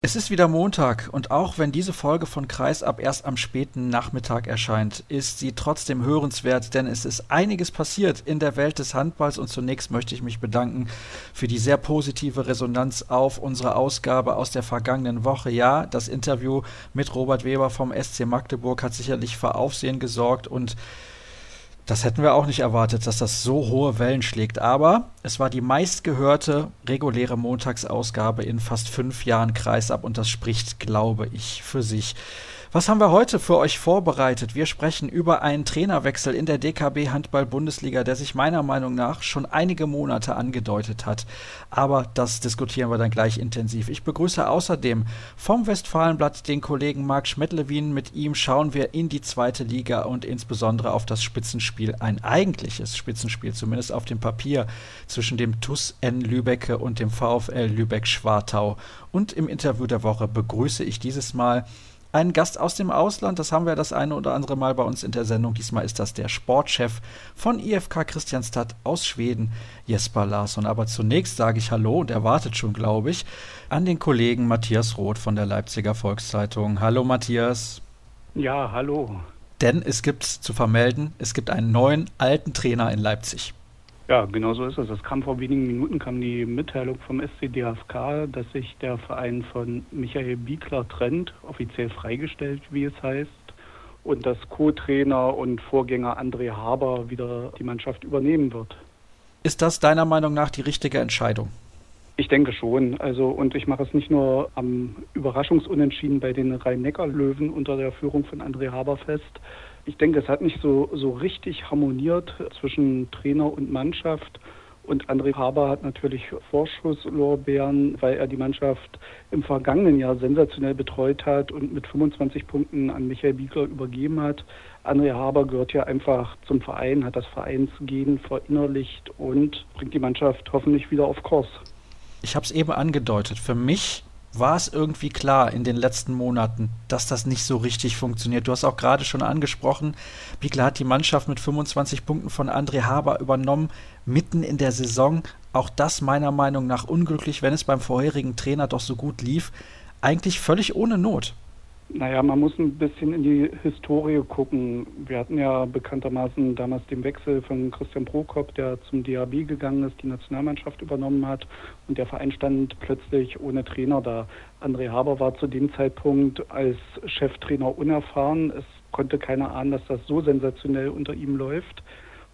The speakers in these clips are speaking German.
Es ist wieder Montag und auch wenn diese Folge von Kreisab erst am späten Nachmittag erscheint, ist sie trotzdem hörenswert, denn es ist einiges passiert in der Welt des Handballs und zunächst möchte ich mich bedanken für die sehr positive Resonanz auf unsere Ausgabe aus der vergangenen Woche. Ja, das Interview mit Robert Weber vom SC Magdeburg hat sicherlich für Aufsehen gesorgt und das hätten wir auch nicht erwartet, dass das so hohe Wellen schlägt. Aber es war die meistgehörte reguläre Montagsausgabe in fast fünf Jahren Kreisab und das spricht, glaube ich, für sich. Was haben wir heute für euch vorbereitet? Wir sprechen über einen Trainerwechsel in der DKB Handball Bundesliga, der sich meiner Meinung nach schon einige Monate angedeutet hat. Aber das diskutieren wir dann gleich intensiv. Ich begrüße außerdem vom Westfalenblatt den Kollegen Marc Schmettlewin. Mit ihm schauen wir in die zweite Liga und insbesondere auf das Spitzenspiel, ein eigentliches Spitzenspiel, zumindest auf dem Papier, zwischen dem TUS N Lübecke und dem VfL Lübeck-Schwartau. Und im Interview der Woche begrüße ich dieses Mal einen Gast aus dem Ausland. Das haben wir das eine oder andere Mal bei uns in der Sendung. Diesmal ist das der Sportchef von IFK Christianstadt aus Schweden, Jesper Larsson. Aber zunächst sage ich Hallo und er wartet schon, glaube ich, an den Kollegen Matthias Roth von der Leipziger Volkszeitung. Hallo Matthias. Ja, hallo. Denn es gibt zu vermelden, es gibt einen neuen alten Trainer in Leipzig. Ja, genau so ist es. Es kam vor wenigen Minuten kam die Mitteilung vom SCDFK, dass sich der Verein von Michael Biegler trennt, offiziell freigestellt, wie es heißt, und dass Co-Trainer und Vorgänger André Haber wieder die Mannschaft übernehmen wird. Ist das deiner Meinung nach die richtige Entscheidung? Ich denke schon. Also, und ich mache es nicht nur am Überraschungsunentschieden bei den Rhein-Neckar-Löwen unter der Führung von André Haber fest, ich denke, es hat nicht so, so richtig harmoniert zwischen Trainer und Mannschaft. Und André Haber hat natürlich Vorschusslorbeeren, weil er die Mannschaft im vergangenen Jahr sensationell betreut hat und mit 25 Punkten an Michael Biegler übergeben hat. André Haber gehört ja einfach zum Verein, hat das Vereinsgehen verinnerlicht und bringt die Mannschaft hoffentlich wieder auf Kurs. Ich habe es eben angedeutet. Für mich war es irgendwie klar in den letzten Monaten, dass das nicht so richtig funktioniert. Du hast auch gerade schon angesprochen, Biegler hat die Mannschaft mit 25 Punkten von André Haber übernommen, mitten in der Saison. Auch das meiner Meinung nach unglücklich, wenn es beim vorherigen Trainer doch so gut lief. Eigentlich völlig ohne Not. Naja, man muss ein bisschen in die Historie gucken. Wir hatten ja bekanntermaßen damals den Wechsel von Christian Prokop, der zum DAB gegangen ist, die Nationalmannschaft übernommen hat und der Verein stand plötzlich ohne Trainer da. André Haber war zu dem Zeitpunkt als Cheftrainer unerfahren. Es konnte keiner ahnen, dass das so sensationell unter ihm läuft.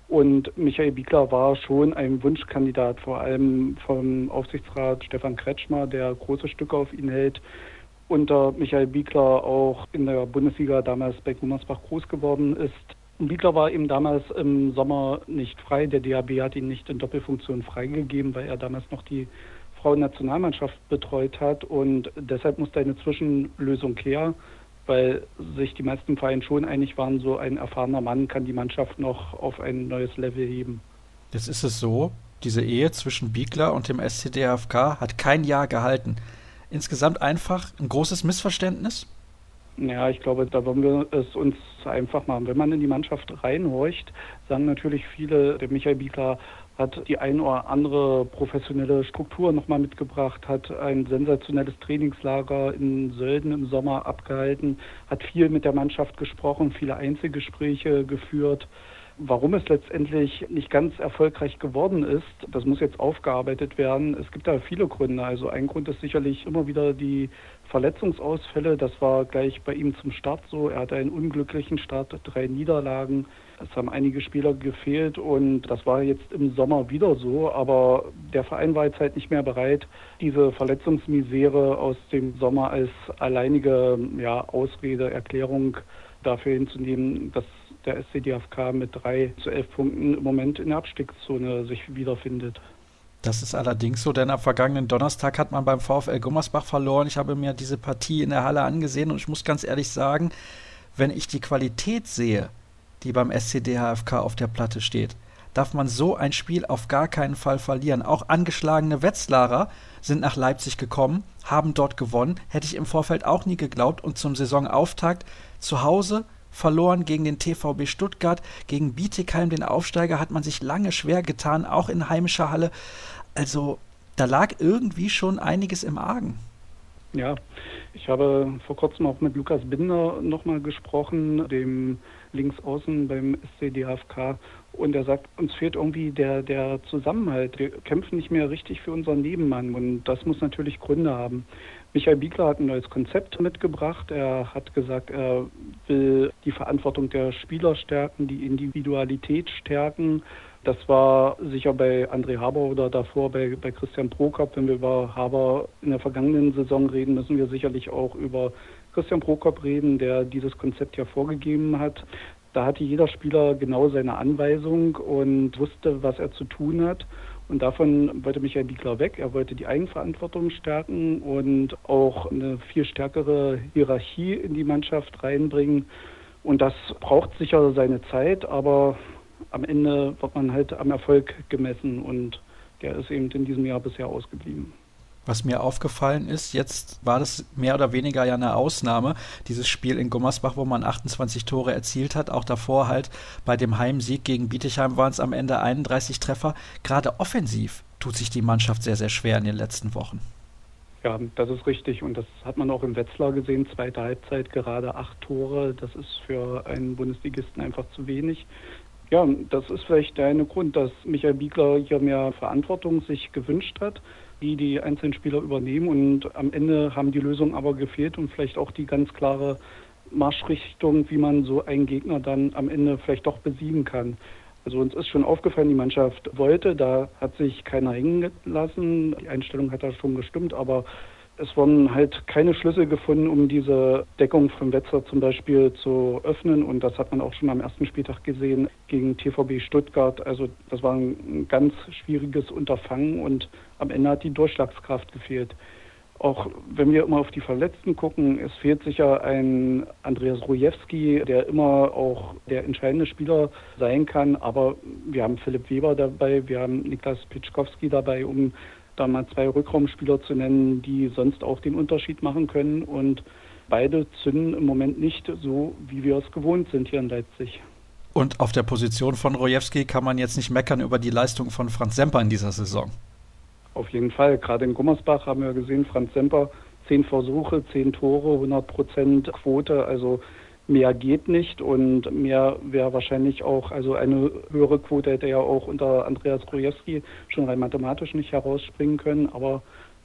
Und Michael Biegler war schon ein Wunschkandidat, vor allem vom Aufsichtsrat Stefan Kretschmer, der große Stücke auf ihn hält unter Michael Biegler auch in der Bundesliga damals bei Gummersbach groß geworden ist. Biegler war eben damals im Sommer nicht frei. Der DHB hat ihn nicht in Doppelfunktion freigegeben, weil er damals noch die Frauennationalmannschaft betreut hat. Und deshalb musste eine Zwischenlösung her, weil sich die meisten Vereine schon einig waren, so ein erfahrener Mann kann die Mannschaft noch auf ein neues Level heben. Jetzt ist es so, diese Ehe zwischen Biegler und dem SCDFK hat kein Jahr gehalten insgesamt einfach ein großes Missverständnis? Ja, ich glaube, da wollen wir es uns einfach machen. Wenn man in die Mannschaft reinhorcht, sagen natürlich viele, der Michael Biegler hat die ein oder andere professionelle Struktur nochmal mitgebracht, hat ein sensationelles Trainingslager in Sölden im Sommer abgehalten, hat viel mit der Mannschaft gesprochen, viele Einzelgespräche geführt. Warum es letztendlich nicht ganz erfolgreich geworden ist, das muss jetzt aufgearbeitet werden. Es gibt da viele Gründe. Also ein Grund ist sicherlich immer wieder die Verletzungsausfälle. Das war gleich bei ihm zum Start so. Er hatte einen unglücklichen Start, drei Niederlagen. Es haben einige Spieler gefehlt und das war jetzt im Sommer wieder so. Aber der Verein war jetzt halt nicht mehr bereit, diese Verletzungsmisere aus dem Sommer als alleinige ja, Ausrede, Erklärung dafür hinzunehmen, dass der SCDFK mit drei zu elf Punkten im Moment in der Abstiegszone sich wiederfindet. Das ist allerdings so, denn am vergangenen Donnerstag hat man beim VfL Gummersbach verloren. Ich habe mir diese Partie in der Halle angesehen und ich muss ganz ehrlich sagen, wenn ich die Qualität sehe, die beim SCDHFK auf der Platte steht, darf man so ein Spiel auf gar keinen Fall verlieren. Auch angeschlagene Wetzlarer sind nach Leipzig gekommen, haben dort gewonnen, hätte ich im Vorfeld auch nie geglaubt und zum Saisonauftakt zu Hause verloren gegen den TVB Stuttgart, gegen Bietigheim, den Aufsteiger, hat man sich lange schwer getan, auch in heimischer Halle. Also da lag irgendwie schon einiges im Argen. Ja, ich habe vor kurzem auch mit Lukas Binder nochmal gesprochen, dem Linksaußen beim SCDFK. Und er sagt, uns fehlt irgendwie der, der Zusammenhalt. Wir kämpfen nicht mehr richtig für unseren Nebenmann. Und das muss natürlich Gründe haben. Michael Biegler hat ein neues Konzept mitgebracht. Er hat gesagt, er will die Verantwortung der Spieler stärken, die Individualität stärken das war sicher bei André Haber oder davor bei, bei Christian Prokop. Wenn wir über Haber in der vergangenen Saison reden, müssen wir sicherlich auch über Christian Prokop reden, der dieses Konzept ja vorgegeben hat. Da hatte jeder Spieler genau seine Anweisung und wusste, was er zu tun hat. Und davon wollte Michael Biegler weg. Er wollte die Eigenverantwortung stärken und auch eine viel stärkere Hierarchie in die Mannschaft reinbringen. Und das braucht sicher seine Zeit, aber am Ende wird man halt am Erfolg gemessen und der ist eben in diesem Jahr bisher ausgeblieben. Was mir aufgefallen ist, jetzt war das mehr oder weniger ja eine Ausnahme, dieses Spiel in Gummersbach, wo man 28 Tore erzielt hat. Auch davor halt bei dem Heimsieg gegen Bietigheim waren es am Ende 31 Treffer. Gerade offensiv tut sich die Mannschaft sehr, sehr schwer in den letzten Wochen. Ja, das ist richtig und das hat man auch im Wetzlar gesehen. Zweite Halbzeit gerade acht Tore, das ist für einen Bundesligisten einfach zu wenig. Ja, das ist vielleicht der eine Grund, dass Michael Biegler hier mehr Verantwortung sich gewünscht hat, die die einzelnen Spieler übernehmen und am Ende haben die Lösungen aber gefehlt und vielleicht auch die ganz klare Marschrichtung, wie man so einen Gegner dann am Ende vielleicht doch besiegen kann. Also uns ist schon aufgefallen, die Mannschaft wollte, da hat sich keiner hängen lassen. Die Einstellung hat da schon gestimmt, aber es wurden halt keine Schlüssel gefunden, um diese Deckung von Wetzlar zum Beispiel zu öffnen. Und das hat man auch schon am ersten Spieltag gesehen gegen TVB Stuttgart. Also das war ein ganz schwieriges Unterfangen und am Ende hat die Durchschlagskraft gefehlt. Auch wenn wir immer auf die Verletzten gucken, es fehlt sicher ein Andreas Rojewski, der immer auch der entscheidende Spieler sein kann. Aber wir haben Philipp Weber dabei, wir haben Niklas Pitschkowski dabei, um da mal zwei Rückraumspieler zu nennen, die sonst auch den Unterschied machen können. Und beide zünden im Moment nicht so, wie wir es gewohnt sind hier in Leipzig. Und auf der Position von Rojewski kann man jetzt nicht meckern über die Leistung von Franz Semper in dieser Saison. Auf jeden Fall. Gerade in Gummersbach haben wir gesehen, Franz Semper, zehn Versuche, zehn Tore, 100 Prozent Quote. Also mehr geht nicht und mehr wäre wahrscheinlich auch, also eine höhere Quote hätte ja auch unter Andreas Krojewski schon rein mathematisch nicht herausspringen können, aber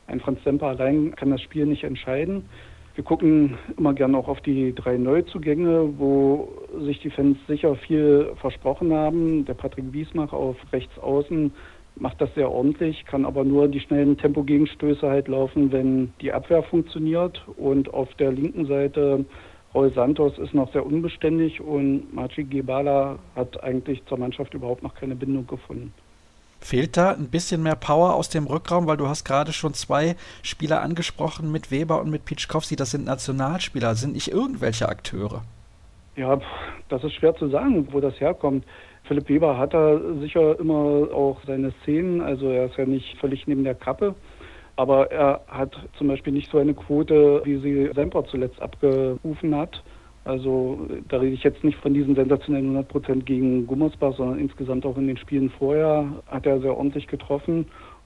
ein Franz Semper allein kann das Spiel nicht entscheiden. Wir gucken immer gerne auch auf die drei Neuzugänge, wo sich die Fans sicher viel versprochen haben. Der Patrick Wiesmach auf rechts außen macht das sehr ordentlich, kann aber nur die schnellen Tempogegenstöße halt laufen, wenn die Abwehr funktioniert. Und auf der linken Seite Roy Santos ist noch sehr unbeständig und Machi Gebala hat eigentlich zur Mannschaft überhaupt noch keine Bindung gefunden. Fehlt da ein bisschen mehr Power aus dem Rückraum, weil du hast gerade schon zwei Spieler angesprochen mit Weber und mit Pitschkowski, das sind Nationalspieler, sind nicht irgendwelche Akteure. Ja, das ist schwer zu sagen, wo das herkommt. Philipp Weber hat da sicher immer auch seine Szenen, also er ist ja nicht völlig neben der Kappe. Aber er hat zum Beispiel nicht so eine Quote, wie sie Semper zuletzt abgerufen hat. Also da rede ich jetzt nicht von diesen sensationellen 100 Prozent gegen Gummersbach, sondern insgesamt auch in den Spielen vorher hat er sehr ordentlich getroffen.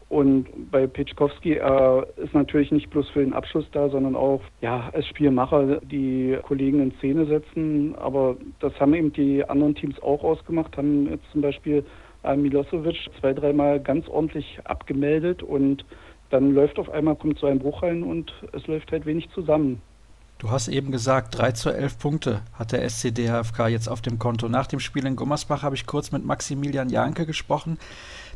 Und bei Pitschkowski, er ist natürlich nicht bloß für den Abschluss da, sondern auch ja, als Spielmacher die Kollegen in Szene setzen. Aber das haben eben die anderen Teams auch ausgemacht, haben jetzt zum Beispiel Milosevic zwei, dreimal ganz ordentlich abgemeldet und dann läuft auf einmal, kommt so ein Bruch rein und es läuft halt wenig zusammen. Du hast eben gesagt, 3 zu 11 Punkte hat der SCDHFK jetzt auf dem Konto. Nach dem Spiel in Gummersbach habe ich kurz mit Maximilian Janke gesprochen.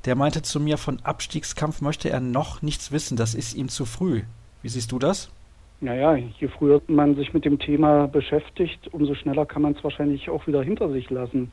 Der meinte zu mir, von Abstiegskampf möchte er noch nichts wissen. Das ist ihm zu früh. Wie siehst du das? Naja, je früher man sich mit dem Thema beschäftigt, umso schneller kann man es wahrscheinlich auch wieder hinter sich lassen.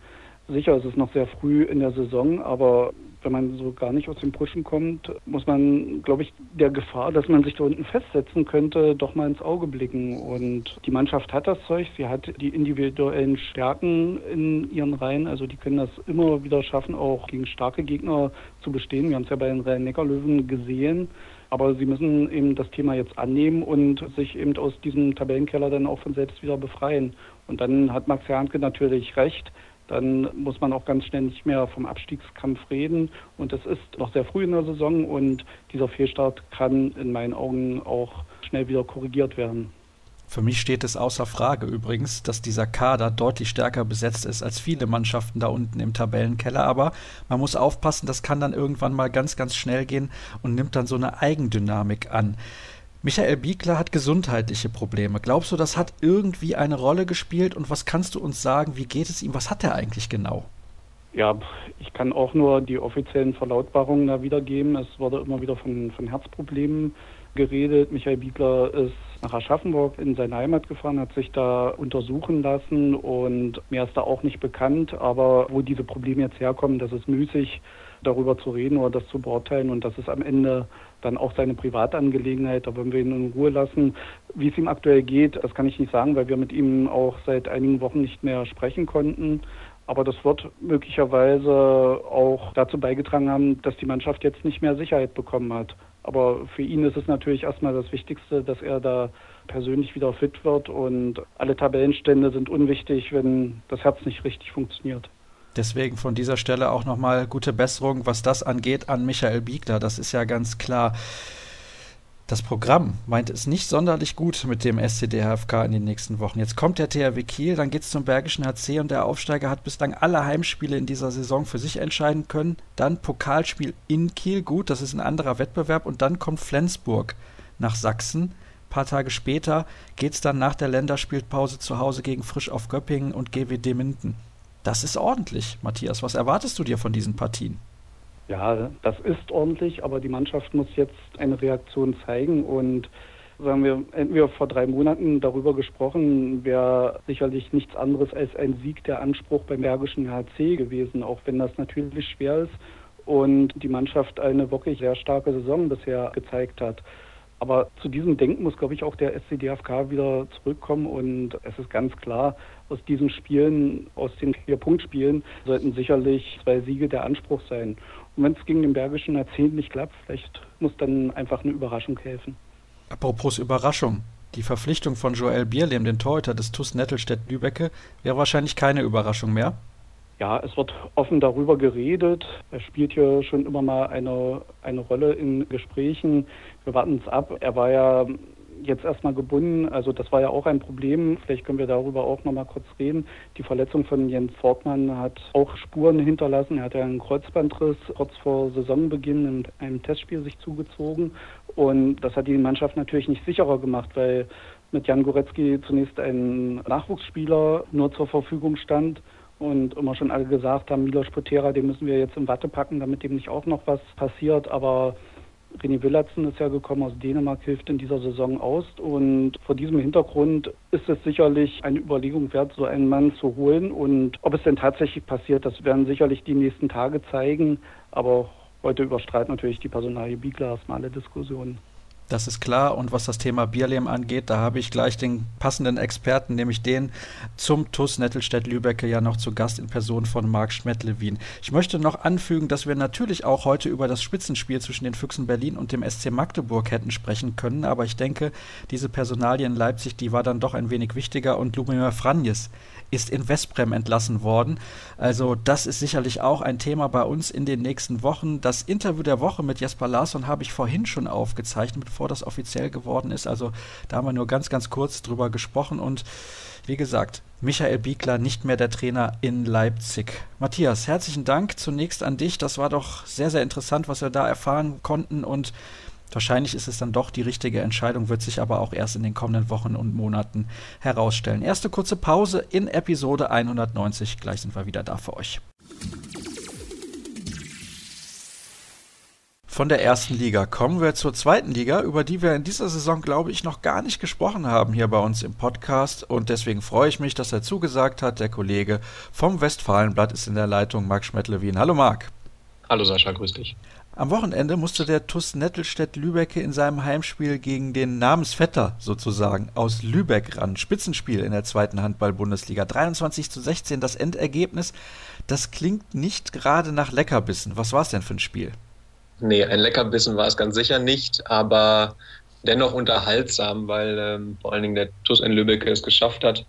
Sicher ist es noch sehr früh in der Saison, aber wenn man so gar nicht aus dem Pushen kommt, muss man, glaube ich, der Gefahr, dass man sich da unten festsetzen könnte, doch mal ins Auge blicken. Und die Mannschaft hat das Zeug, sie hat die individuellen Stärken in ihren Reihen, also die können das immer wieder schaffen, auch gegen starke Gegner zu bestehen. Wir haben es ja bei den Rhein-Neckar-Löwen gesehen. Aber sie müssen eben das Thema jetzt annehmen und sich eben aus diesem Tabellenkeller dann auch von selbst wieder befreien. Und dann hat Max Janke natürlich recht dann muss man auch ganz schnell nicht mehr vom Abstiegskampf reden. Und es ist noch sehr früh in der Saison und dieser Fehlstart kann in meinen Augen auch schnell wieder korrigiert werden. Für mich steht es außer Frage übrigens, dass dieser Kader deutlich stärker besetzt ist als viele Mannschaften da unten im Tabellenkeller. Aber man muss aufpassen, das kann dann irgendwann mal ganz, ganz schnell gehen und nimmt dann so eine Eigendynamik an. Michael Biegler hat gesundheitliche Probleme. Glaubst du, das hat irgendwie eine Rolle gespielt? Und was kannst du uns sagen? Wie geht es ihm? Was hat er eigentlich genau? Ja, ich kann auch nur die offiziellen Verlautbarungen da wiedergeben. Es wurde immer wieder von, von Herzproblemen geredet. Michael Biegler ist nach Aschaffenburg in seine Heimat gefahren, hat sich da untersuchen lassen und mir ist da auch nicht bekannt, aber wo diese Probleme jetzt herkommen, das ist müßig darüber zu reden oder das zu beurteilen und das ist am Ende dann auch seine Privatangelegenheit, da wollen wir ihn in Ruhe lassen. Wie es ihm aktuell geht, das kann ich nicht sagen, weil wir mit ihm auch seit einigen Wochen nicht mehr sprechen konnten. Aber das wird möglicherweise auch dazu beigetragen haben, dass die Mannschaft jetzt nicht mehr Sicherheit bekommen hat. Aber für ihn ist es natürlich erstmal das Wichtigste, dass er da persönlich wieder fit wird und alle Tabellenstände sind unwichtig, wenn das Herz nicht richtig funktioniert. Deswegen von dieser Stelle auch nochmal gute Besserung, was das angeht, an Michael Biegler. Das ist ja ganz klar. Das Programm meint es nicht sonderlich gut mit dem SCDHFK in den nächsten Wochen. Jetzt kommt der THW Kiel, dann geht es zum Bergischen HC und der Aufsteiger hat bislang alle Heimspiele in dieser Saison für sich entscheiden können. Dann Pokalspiel in Kiel, gut, das ist ein anderer Wettbewerb und dann kommt Flensburg nach Sachsen. Ein paar Tage später geht es dann nach der Länderspielpause zu Hause gegen Frisch auf Göppingen und GWD Minden. Das ist ordentlich, Matthias. Was erwartest du dir von diesen Partien? Ja, das ist ordentlich, aber die Mannschaft muss jetzt eine Reaktion zeigen und sagen wir, hätten wir vor drei Monaten darüber gesprochen, wäre sicherlich nichts anderes als ein Sieg der Anspruch beim Bergischen HC gewesen, auch wenn das natürlich schwer ist und die Mannschaft eine wirklich sehr starke Saison bisher gezeigt hat. Aber zu diesem Denken muss, glaube ich, auch der SCDFK wieder zurückkommen. Und es ist ganz klar, aus diesen Spielen, aus den vier Punktspielen, sollten sicherlich zwei Siege der Anspruch sein. Und wenn es gegen den Bergischen Erzählen nicht klappt, vielleicht muss dann einfach eine Überraschung helfen. Apropos Überraschung. Die Verpflichtung von Joel Bierlehm, den Torhüter des TuS Nettelstedt-Lübecke, wäre wahrscheinlich keine Überraschung mehr. Ja, es wird offen darüber geredet. Er spielt hier schon immer mal eine, eine Rolle in Gesprächen. Wir warten es ab. Er war ja jetzt erstmal gebunden. Also das war ja auch ein Problem. Vielleicht können wir darüber auch nochmal kurz reden. Die Verletzung von Jens Fortmann hat auch Spuren hinterlassen. Er hat ja einen Kreuzbandriss kurz vor Saisonbeginn in einem Testspiel sich zugezogen. Und das hat die Mannschaft natürlich nicht sicherer gemacht, weil mit Jan Goretzky zunächst ein Nachwuchsspieler nur zur Verfügung stand und immer schon alle gesagt haben, Milos Potera, den müssen wir jetzt in Watte packen, damit dem nicht auch noch was passiert. Aber René Willardsen ist ja gekommen aus Dänemark, hilft in dieser Saison aus. Und vor diesem Hintergrund ist es sicherlich eine Überlegung wert, so einen Mann zu holen. Und ob es denn tatsächlich passiert, das werden sicherlich die nächsten Tage zeigen. Aber heute überstrahlt natürlich die Personalie Biegler erstmal alle Diskussionen. Das ist klar. Und was das Thema Bierlehm angeht, da habe ich gleich den passenden Experten, nämlich den zum TUS Nettelstedt-Lübecke ja noch zu Gast in Person von Marc Schmedt-Lewin. Ich möchte noch anfügen, dass wir natürlich auch heute über das Spitzenspiel zwischen den Füchsen Berlin und dem SC Magdeburg hätten sprechen können. Aber ich denke, diese Personalie in Leipzig, die war dann doch ein wenig wichtiger. Und Lumir Franjes ist in Westbrem entlassen worden. Also das ist sicherlich auch ein Thema bei uns in den nächsten Wochen. Das Interview der Woche mit Jesper Larsson habe ich vorhin schon aufgezeichnet, bevor das offiziell geworden ist. Also da haben wir nur ganz, ganz kurz drüber gesprochen und wie gesagt, Michael Biegler nicht mehr der Trainer in Leipzig. Matthias, herzlichen Dank zunächst an dich. Das war doch sehr, sehr interessant, was wir da erfahren konnten und Wahrscheinlich ist es dann doch die richtige Entscheidung, wird sich aber auch erst in den kommenden Wochen und Monaten herausstellen. Erste kurze Pause in Episode 190. Gleich sind wir wieder da für euch. Von der ersten Liga kommen wir zur zweiten Liga, über die wir in dieser Saison, glaube ich, noch gar nicht gesprochen haben hier bei uns im Podcast. Und deswegen freue ich mich, dass er zugesagt hat. Der Kollege vom Westfalenblatt ist in der Leitung, Marc Schmettlewin. Hallo Marc. Hallo Sascha, grüß dich. Am Wochenende musste der TuS Nettelstedt-Lübecke in seinem Heimspiel gegen den Namensvetter sozusagen aus Lübeck ran. Spitzenspiel in der zweiten Handball-Bundesliga. 23 zu 16 das Endergebnis. Das klingt nicht gerade nach Leckerbissen. Was war es denn für ein Spiel? Nee, ein Leckerbissen war es ganz sicher nicht, aber dennoch unterhaltsam, weil ähm, vor allen Dingen der TuS in Lübeck es geschafft hat,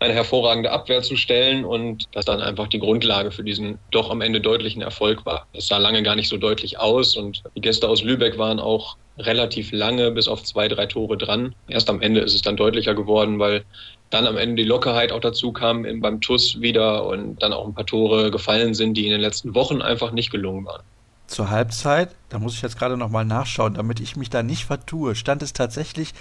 eine hervorragende Abwehr zu stellen und das dann einfach die Grundlage für diesen doch am Ende deutlichen Erfolg war. Es sah lange gar nicht so deutlich aus und die Gäste aus Lübeck waren auch relativ lange bis auf zwei, drei Tore dran. Erst am Ende ist es dann deutlicher geworden, weil dann am Ende die Lockerheit auch dazu kam beim TUS wieder und dann auch ein paar Tore gefallen sind, die in den letzten Wochen einfach nicht gelungen waren. Zur Halbzeit, da muss ich jetzt gerade nochmal nachschauen, damit ich mich da nicht vertue, stand es tatsächlich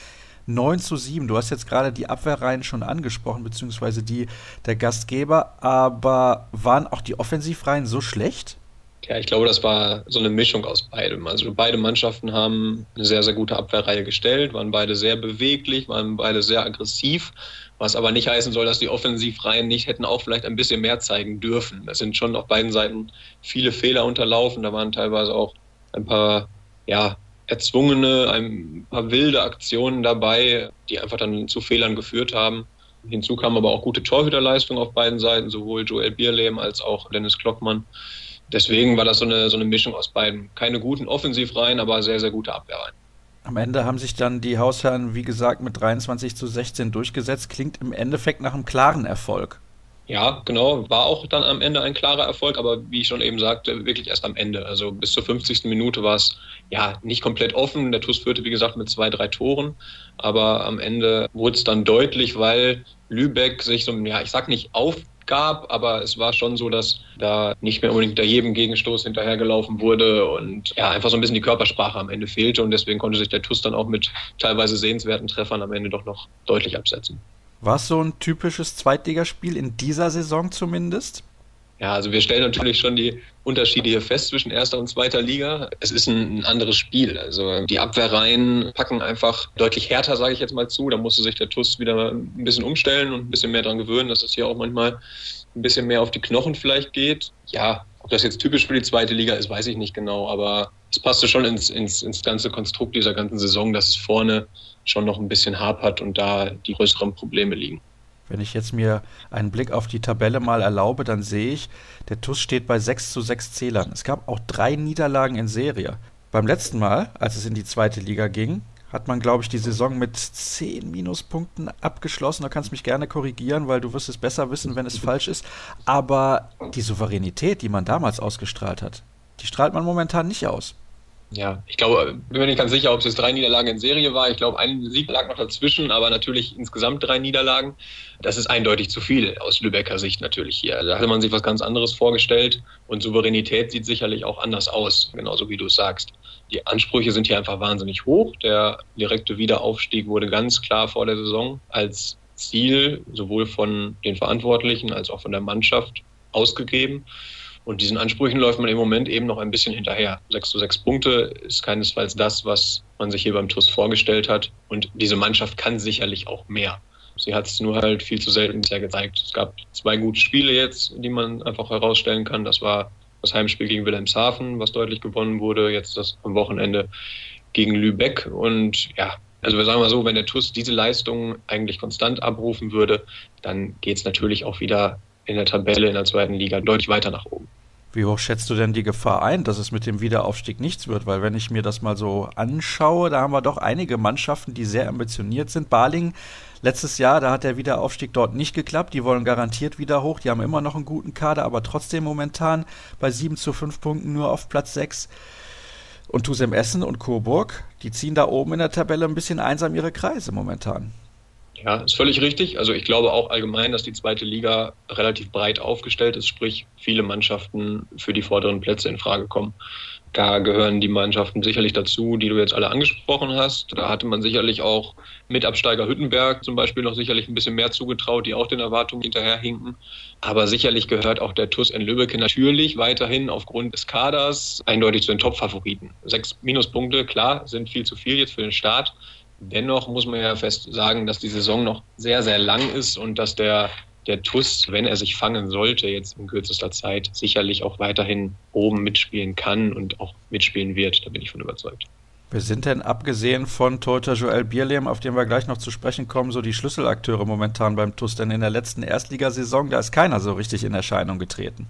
9 zu 7. Du hast jetzt gerade die Abwehrreihen schon angesprochen, beziehungsweise die der Gastgeber, aber waren auch die Offensivreihen so schlecht? Ja, ich glaube, das war so eine Mischung aus beidem. Also beide Mannschaften haben eine sehr, sehr gute Abwehrreihe gestellt, waren beide sehr beweglich, waren beide sehr aggressiv, was aber nicht heißen soll, dass die Offensivreihen nicht hätten auch vielleicht ein bisschen mehr zeigen dürfen. Es sind schon auf beiden Seiten viele Fehler unterlaufen. Da waren teilweise auch ein paar, ja, erzwungene, ein paar wilde Aktionen dabei, die einfach dann zu Fehlern geführt haben. Hinzu kamen aber auch gute Torhüterleistungen auf beiden Seiten, sowohl Joel Bierlehm als auch Dennis Klockmann deswegen war das so eine, so eine Mischung aus beiden. Keine guten Offensivreihen, aber sehr, sehr gute Abwehrreihen. Am Ende haben sich dann die Hausherren, wie gesagt, mit 23 zu 16 durchgesetzt. Klingt im Endeffekt nach einem klaren Erfolg. Ja, genau. War auch dann am Ende ein klarer Erfolg, aber wie ich schon eben sagte, wirklich erst am Ende. Also bis zur 50. Minute war es ja nicht komplett offen. Der TuS führte, wie gesagt, mit zwei, drei Toren. Aber am Ende wurde es dann deutlich, weil Lübeck sich so, ja, ich sag nicht auf gab, aber es war schon so, dass da nicht mehr unbedingt hinter jedem Gegenstoß hinterhergelaufen wurde und ja, einfach so ein bisschen die Körpersprache am Ende fehlte und deswegen konnte sich der TUS dann auch mit teilweise sehenswerten Treffern am Ende doch noch deutlich absetzen. War es so ein typisches Zweitligaspiel in dieser Saison zumindest? Ja, also wir stellen natürlich schon die Unterschiede hier fest zwischen erster und zweiter Liga. Es ist ein, anderes Spiel. Also die Abwehrreihen packen einfach deutlich härter, sage ich jetzt mal zu. Da musste sich der TUS wieder ein bisschen umstellen und ein bisschen mehr dran gewöhnen, dass es hier auch manchmal ein bisschen mehr auf die Knochen vielleicht geht. Ja, ob das jetzt typisch für die zweite Liga ist, weiß ich nicht genau, aber es passte schon ins, ins, ins ganze Konstrukt dieser ganzen Saison, dass es vorne schon noch ein bisschen hapert und da die größeren Probleme liegen. Wenn ich jetzt mir einen Blick auf die Tabelle mal erlaube, dann sehe ich, der TUS steht bei 6 zu 6 Zählern. Es gab auch drei Niederlagen in Serie. Beim letzten Mal, als es in die zweite Liga ging, hat man, glaube ich, die Saison mit 10 Minuspunkten abgeschlossen. Da kannst du mich gerne korrigieren, weil du wirst es besser wissen, wenn es falsch ist. Aber die Souveränität, die man damals ausgestrahlt hat, die strahlt man momentan nicht aus. Ja, ich glaube, bin mir nicht ganz sicher, ob es jetzt drei Niederlagen in Serie war. Ich glaube, ein Sieg lag noch dazwischen, aber natürlich insgesamt drei Niederlagen. Das ist eindeutig zu viel aus Lübecker Sicht natürlich hier. Da hatte man sich was ganz anderes vorgestellt und Souveränität sieht sicherlich auch anders aus, genauso wie du es sagst. Die Ansprüche sind hier einfach wahnsinnig hoch. Der direkte Wiederaufstieg wurde ganz klar vor der Saison als Ziel sowohl von den Verantwortlichen als auch von der Mannschaft ausgegeben. Und diesen Ansprüchen läuft man im Moment eben noch ein bisschen hinterher. 6 zu 6 Punkte ist keinesfalls das, was man sich hier beim TUS vorgestellt hat. Und diese Mannschaft kann sicherlich auch mehr. Sie hat es nur halt viel zu selten bisher gezeigt. Es gab zwei gute Spiele jetzt, die man einfach herausstellen kann. Das war das Heimspiel gegen Wilhelmshaven, was deutlich gewonnen wurde. Jetzt das am Wochenende gegen Lübeck. Und ja, also wir sagen mal so, wenn der TUS diese Leistung eigentlich konstant abrufen würde, dann geht es natürlich auch wieder in der Tabelle in der zweiten Liga deutlich weiter nach oben. Wie hoch schätzt du denn die Gefahr ein, dass es mit dem Wiederaufstieg nichts wird? Weil wenn ich mir das mal so anschaue, da haben wir doch einige Mannschaften, die sehr ambitioniert sind. Baling letztes Jahr, da hat der Wiederaufstieg dort nicht geklappt. Die wollen garantiert wieder hoch. Die haben immer noch einen guten Kader, aber trotzdem momentan bei 7 zu 5 Punkten nur auf Platz 6. Und Tusem Essen und Coburg, die ziehen da oben in der Tabelle ein bisschen einsam ihre Kreise momentan. Ja, ist völlig richtig. Also ich glaube auch allgemein, dass die zweite Liga relativ breit aufgestellt ist, sprich viele Mannschaften für die vorderen Plätze in Frage kommen. Da gehören die Mannschaften sicherlich dazu, die du jetzt alle angesprochen hast. Da hatte man sicherlich auch mit Absteiger Hüttenberg zum Beispiel noch sicherlich ein bisschen mehr zugetraut, die auch den Erwartungen hinterherhinken. Aber sicherlich gehört auch der TUS in Lübeck natürlich weiterhin aufgrund des Kaders eindeutig zu den Top-Favoriten. Sechs Minuspunkte, klar, sind viel zu viel jetzt für den Start. Dennoch muss man ja fest sagen, dass die Saison noch sehr, sehr lang ist und dass der, der TUS, wenn er sich fangen sollte, jetzt in kürzester Zeit sicherlich auch weiterhin oben mitspielen kann und auch mitspielen wird. Da bin ich von überzeugt. Wer sind denn abgesehen von Torhüter Joel Bierlehm, auf den wir gleich noch zu sprechen kommen, so die Schlüsselakteure momentan beim TUS? Denn in der letzten Erstligasaison, da ist keiner so richtig in Erscheinung getreten.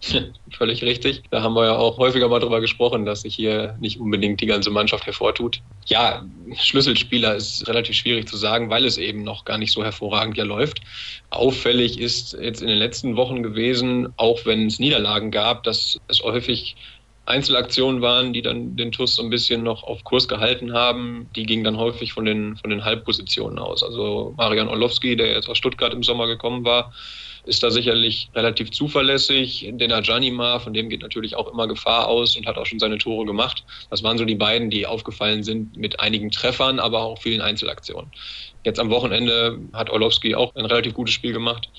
Völlig richtig. Da haben wir ja auch häufiger mal drüber gesprochen, dass sich hier nicht unbedingt die ganze Mannschaft hervortut. Ja, Schlüsselspieler ist relativ schwierig zu sagen, weil es eben noch gar nicht so hervorragend ja läuft. Auffällig ist jetzt in den letzten Wochen gewesen, auch wenn es Niederlagen gab, dass es häufig Einzelaktionen waren, die dann den TUS so ein bisschen noch auf Kurs gehalten haben. Die gingen dann häufig von den, von den Halbpositionen aus. Also Marian Orlowski, der jetzt aus Stuttgart im Sommer gekommen war, ist da sicherlich relativ zuverlässig. Den Ajanima, von dem geht natürlich auch immer Gefahr aus und hat auch schon seine Tore gemacht. Das waren so die beiden, die aufgefallen sind mit einigen Treffern, aber auch vielen Einzelaktionen. Jetzt am Wochenende hat Orlowski auch ein relativ gutes Spiel gemacht.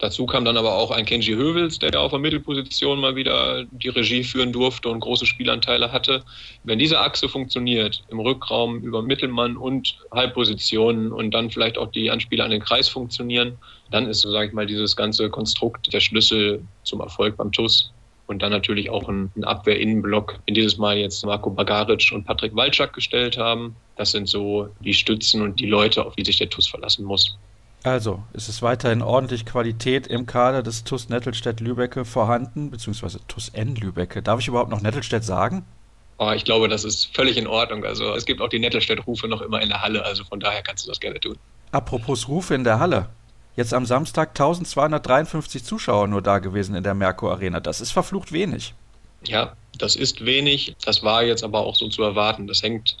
Dazu kam dann aber auch ein Kenji Hövels, der auf der Mittelposition mal wieder die Regie führen durfte und große Spielanteile hatte. Wenn diese Achse funktioniert, im Rückraum über Mittelmann und Halbpositionen und dann vielleicht auch die Anspieler an den Kreis funktionieren, dann ist, sage ich mal, dieses ganze Konstrukt der Schlüssel zum Erfolg beim TUS. Und dann natürlich auch ein, ein Abwehr-Innenblock, in dieses Mal jetzt Marco Bagaric und Patrick Walczak gestellt haben. Das sind so die Stützen und die Leute, auf die sich der TUS verlassen muss. Also, ist es weiterhin ordentlich Qualität im Kader des TUS Nettelstedt-Lübecke vorhanden, beziehungsweise TUS N Lübecke. Darf ich überhaupt noch Nettelstedt sagen? Oh, ich glaube, das ist völlig in Ordnung. Also, es gibt auch die Nettelstedt-Rufe noch immer in der Halle, also von daher kannst du das gerne tun. Apropos Rufe in der Halle. Jetzt am Samstag 1253 Zuschauer nur da gewesen in der Merkur Arena. Das ist verflucht wenig. Ja, das ist wenig. Das war jetzt aber auch so zu erwarten. Das hängt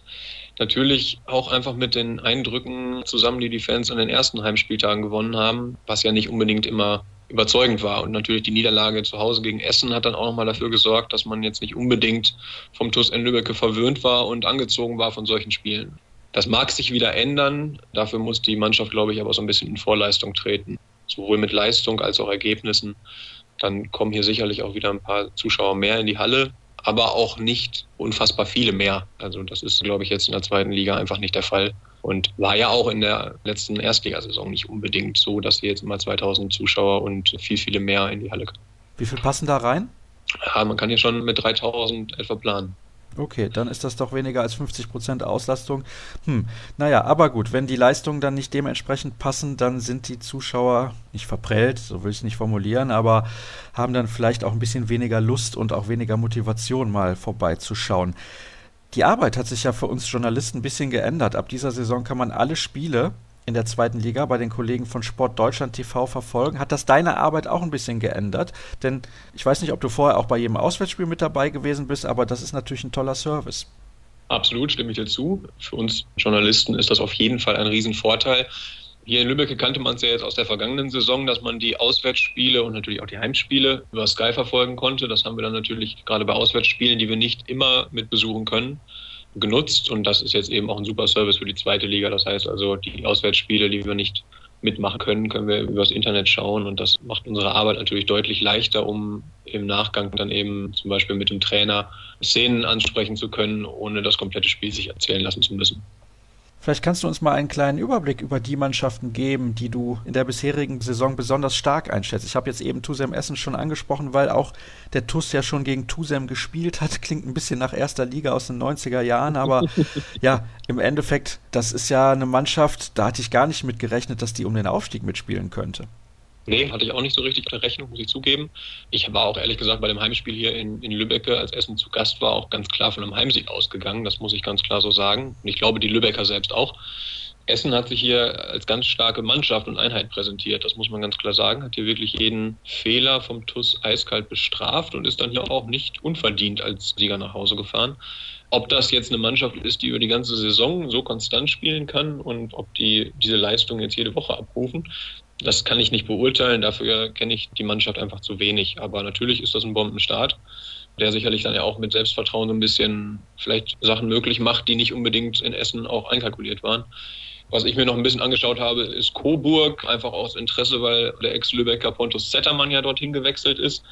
natürlich auch einfach mit den Eindrücken zusammen, die die Fans an den ersten Heimspieltagen gewonnen haben, was ja nicht unbedingt immer überzeugend war. Und natürlich die Niederlage zu Hause gegen Essen hat dann auch nochmal dafür gesorgt, dass man jetzt nicht unbedingt vom TuS N Lübbecke verwöhnt war und angezogen war von solchen Spielen. Das mag sich wieder ändern. Dafür muss die Mannschaft, glaube ich, aber so ein bisschen in Vorleistung treten. Sowohl mit Leistung als auch Ergebnissen. Dann kommen hier sicherlich auch wieder ein paar Zuschauer mehr in die Halle aber auch nicht unfassbar viele mehr. Also das ist, glaube ich, jetzt in der zweiten Liga einfach nicht der Fall. Und war ja auch in der letzten Erstligasaison nicht unbedingt so, dass wir jetzt immer 2000 Zuschauer und viel, viele mehr in die Halle kommen. Wie viel passen da rein? Ja, man kann hier schon mit 3000 etwa planen. Okay, dann ist das doch weniger als 50% Auslastung. Hm, naja, aber gut, wenn die Leistungen dann nicht dementsprechend passen, dann sind die Zuschauer nicht verprellt, so will ich es nicht formulieren, aber haben dann vielleicht auch ein bisschen weniger Lust und auch weniger Motivation, mal vorbeizuschauen. Die Arbeit hat sich ja für uns Journalisten ein bisschen geändert. Ab dieser Saison kann man alle Spiele in der zweiten Liga bei den Kollegen von Sport Deutschland TV verfolgen. Hat das deine Arbeit auch ein bisschen geändert? Denn ich weiß nicht, ob du vorher auch bei jedem Auswärtsspiel mit dabei gewesen bist, aber das ist natürlich ein toller Service. Absolut, stimme ich dir zu. Für uns Journalisten ist das auf jeden Fall ein Riesenvorteil. Hier in Lübeck kannte man es ja jetzt aus der vergangenen Saison, dass man die Auswärtsspiele und natürlich auch die Heimspiele über Sky verfolgen konnte. Das haben wir dann natürlich gerade bei Auswärtsspielen, die wir nicht immer mit besuchen können, genutzt und das ist jetzt eben auch ein super Service für die zweite Liga. Das heißt also, die Auswärtsspiele, die wir nicht mitmachen können, können wir übers Internet schauen und das macht unsere Arbeit natürlich deutlich leichter, um im Nachgang dann eben zum Beispiel mit dem Trainer Szenen ansprechen zu können, ohne das komplette Spiel sich erzählen lassen zu müssen. Vielleicht kannst du uns mal einen kleinen Überblick über die Mannschaften geben, die du in der bisherigen Saison besonders stark einschätzt. Ich habe jetzt eben Tusem Essen schon angesprochen, weil auch der TUS ja schon gegen Tusem gespielt hat. Klingt ein bisschen nach erster Liga aus den 90er Jahren, aber ja, im Endeffekt, das ist ja eine Mannschaft, da hatte ich gar nicht mit gerechnet, dass die um den Aufstieg mitspielen könnte. Nee, hatte ich auch nicht so richtig auf Rechnung, muss ich zugeben. Ich war auch ehrlich gesagt bei dem Heimspiel hier in, in Lübbecke, als Essen zu Gast war, auch ganz klar von einem Heimsieg ausgegangen. Das muss ich ganz klar so sagen. Und ich glaube, die Lübecker selbst auch. Essen hat sich hier als ganz starke Mannschaft und Einheit präsentiert. Das muss man ganz klar sagen. Hat hier wirklich jeden Fehler vom TUS eiskalt bestraft und ist dann hier auch nicht unverdient als Sieger nach Hause gefahren. Ob das jetzt eine Mannschaft ist, die über die ganze Saison so konstant spielen kann und ob die diese Leistung jetzt jede Woche abrufen, das kann ich nicht beurteilen. Dafür kenne ich die Mannschaft einfach zu wenig. Aber natürlich ist das ein Bombenstart, der sicherlich dann ja auch mit Selbstvertrauen so ein bisschen vielleicht Sachen möglich macht, die nicht unbedingt in Essen auch einkalkuliert waren. Was ich mir noch ein bisschen angeschaut habe, ist Coburg, einfach aus Interesse, weil der Ex-Lübecker Pontus Zettermann ja dorthin gewechselt ist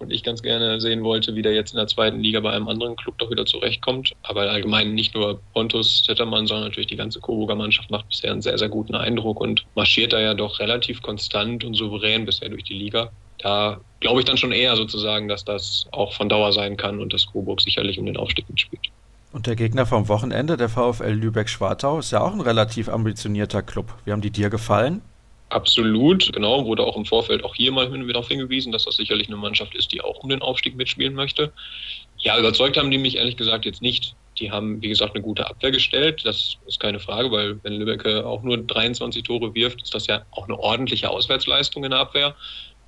und ich ganz gerne sehen wollte, wie der jetzt in der zweiten Liga bei einem anderen Club doch wieder zurechtkommt. Aber allgemein nicht nur Pontus Zettermann, sondern natürlich die ganze Coburger Mannschaft macht bisher einen sehr, sehr guten Eindruck und marschiert da ja doch relativ konstant und souverän bisher durch die Liga. Da glaube ich dann schon eher sozusagen, dass das auch von Dauer sein kann und dass Coburg sicherlich um den Aufstieg mitspielt. Und der Gegner vom Wochenende, der VfL Lübeck-Schwartau, ist ja auch ein relativ ambitionierter Club. Wie haben die dir gefallen? Absolut, genau. Wurde auch im Vorfeld auch hier mal darauf hingewiesen, dass das sicherlich eine Mannschaft ist, die auch um den Aufstieg mitspielen möchte. Ja, überzeugt haben die mich ehrlich gesagt jetzt nicht. Die haben, wie gesagt, eine gute Abwehr gestellt. Das ist keine Frage, weil wenn Lübeck auch nur 23 Tore wirft, ist das ja auch eine ordentliche Auswärtsleistung in der Abwehr.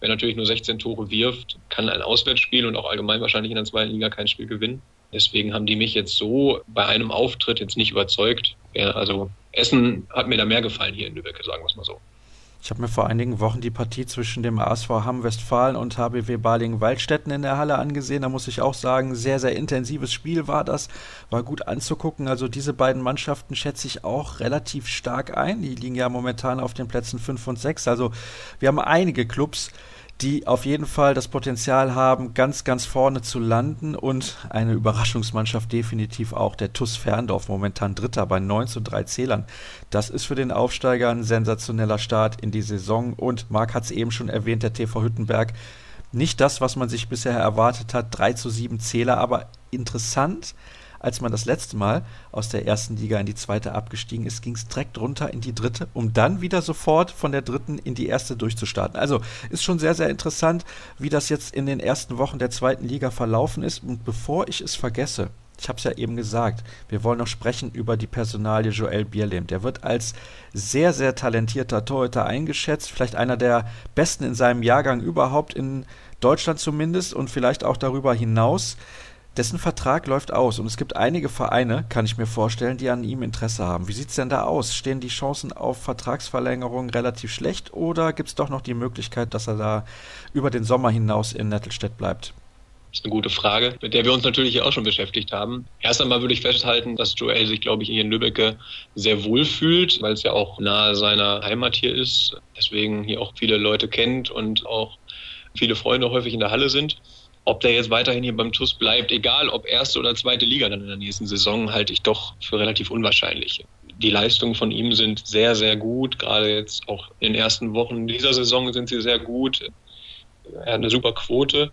Wer natürlich nur 16 Tore wirft, kann ein Auswärtsspiel und auch allgemein wahrscheinlich in der zweiten Liga kein Spiel gewinnen. Deswegen haben die mich jetzt so bei einem Auftritt jetzt nicht überzeugt. Ja, also Essen hat mir da mehr gefallen hier in Lübeck, sagen wir es mal so. Ich habe mir vor einigen Wochen die Partie zwischen dem ASV Hamm-Westfalen und HBW Balingen-Waldstätten in der Halle angesehen. Da muss ich auch sagen, sehr, sehr intensives Spiel war das. War gut anzugucken. Also diese beiden Mannschaften schätze ich auch relativ stark ein. Die liegen ja momentan auf den Plätzen 5 und 6. Also wir haben einige Clubs, die auf jeden Fall das Potenzial haben, ganz, ganz vorne zu landen und eine Überraschungsmannschaft definitiv auch der TUS Ferndorf, momentan Dritter bei 9 zu 3 Zählern. Das ist für den Aufsteiger ein sensationeller Start in die Saison und Marc hat es eben schon erwähnt, der TV Hüttenberg. Nicht das, was man sich bisher erwartet hat, 3 zu 7 Zähler, aber interessant, als man das letzte Mal aus der ersten Liga in die zweite abgestiegen ist, ging es direkt runter in die dritte, um dann wieder sofort von der dritten in die erste durchzustarten. Also ist schon sehr, sehr interessant, wie das jetzt in den ersten Wochen der zweiten Liga verlaufen ist. Und bevor ich es vergesse, ich habe es ja eben gesagt, wir wollen noch sprechen über die Personalie Joel Bierlehm. Der wird als sehr, sehr talentierter Torhüter eingeschätzt, vielleicht einer der besten in seinem Jahrgang überhaupt in Deutschland zumindest und vielleicht auch darüber hinaus dessen Vertrag läuft aus und es gibt einige Vereine, kann ich mir vorstellen, die an ihm Interesse haben. Wie sieht es denn da aus? Stehen die Chancen auf Vertragsverlängerung relativ schlecht oder gibt es doch noch die Möglichkeit, dass er da über den Sommer hinaus in Nettelstedt bleibt? Das ist eine gute Frage, mit der wir uns natürlich auch schon beschäftigt haben. Erst einmal würde ich festhalten, dass Joel sich, glaube ich, hier in Lübbecke sehr wohl fühlt, weil es ja auch nahe seiner Heimat hier ist. Deswegen hier auch viele Leute kennt und auch viele Freunde häufig in der Halle sind. Ob der jetzt weiterhin hier beim TUS bleibt, egal ob erste oder zweite Liga dann in der nächsten Saison, halte ich doch für relativ unwahrscheinlich. Die Leistungen von ihm sind sehr, sehr gut. Gerade jetzt auch in den ersten Wochen dieser Saison sind sie sehr gut. Er hat eine super Quote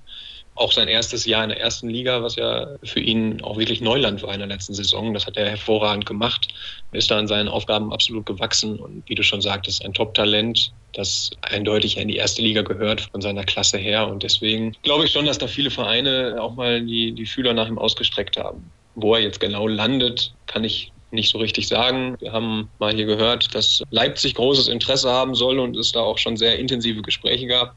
auch sein erstes Jahr in der ersten Liga, was ja für ihn auch wirklich Neuland war in der letzten Saison. Das hat er hervorragend gemacht. Er ist da an seinen Aufgaben absolut gewachsen und wie du schon sagtest, ein Top-Talent, das eindeutig in die erste Liga gehört von seiner Klasse her. Und deswegen glaube ich schon, dass da viele Vereine auch mal die, die Fühler nach ihm ausgestreckt haben. Wo er jetzt genau landet, kann ich nicht so richtig sagen. Wir haben mal hier gehört, dass Leipzig großes Interesse haben soll und es da auch schon sehr intensive Gespräche gab.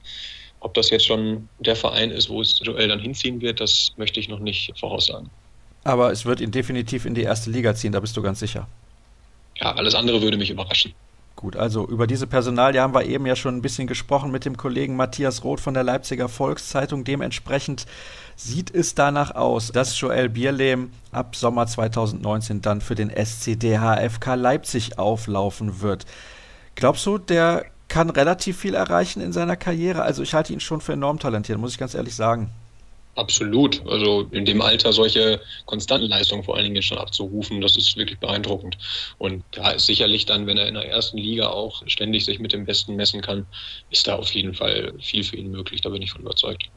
Ob das jetzt schon der Verein ist, wo es Joel dann hinziehen wird, das möchte ich noch nicht voraussagen. Aber es wird ihn definitiv in die erste Liga ziehen, da bist du ganz sicher. Ja, alles andere würde mich überraschen. Gut, also über diese Personalie haben wir eben ja schon ein bisschen gesprochen mit dem Kollegen Matthias Roth von der Leipziger Volkszeitung. Dementsprechend sieht es danach aus, dass Joel Bierlehm ab Sommer 2019 dann für den SCDHFK Leipzig auflaufen wird. Glaubst du, der kann relativ viel erreichen in seiner Karriere. Also ich halte ihn schon für enorm talentiert, muss ich ganz ehrlich sagen. Absolut. Also in dem Alter solche konstanten Leistungen vor allen Dingen schon abzurufen, das ist wirklich beeindruckend. Und da ist sicherlich dann, wenn er in der ersten Liga auch ständig sich mit dem Besten messen kann, ist da auf jeden Fall viel für ihn möglich. Da bin ich von überzeugt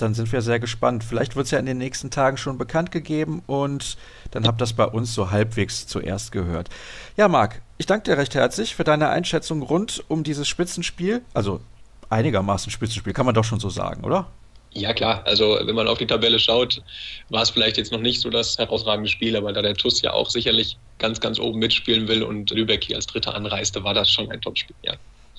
dann sind wir sehr gespannt. Vielleicht wird es ja in den nächsten Tagen schon bekannt gegeben und dann habt das bei uns so halbwegs zuerst gehört. Ja, Marc, ich danke dir recht herzlich für deine Einschätzung rund um dieses Spitzenspiel. Also einigermaßen Spitzenspiel, kann man doch schon so sagen, oder? Ja, klar. Also, wenn man auf die Tabelle schaut, war es vielleicht jetzt noch nicht so das herausragende Spiel, aber da der TUS ja auch sicherlich ganz, ganz oben mitspielen will und Lübeck hier als Dritter anreiste, war das schon ein Topspiel, ja.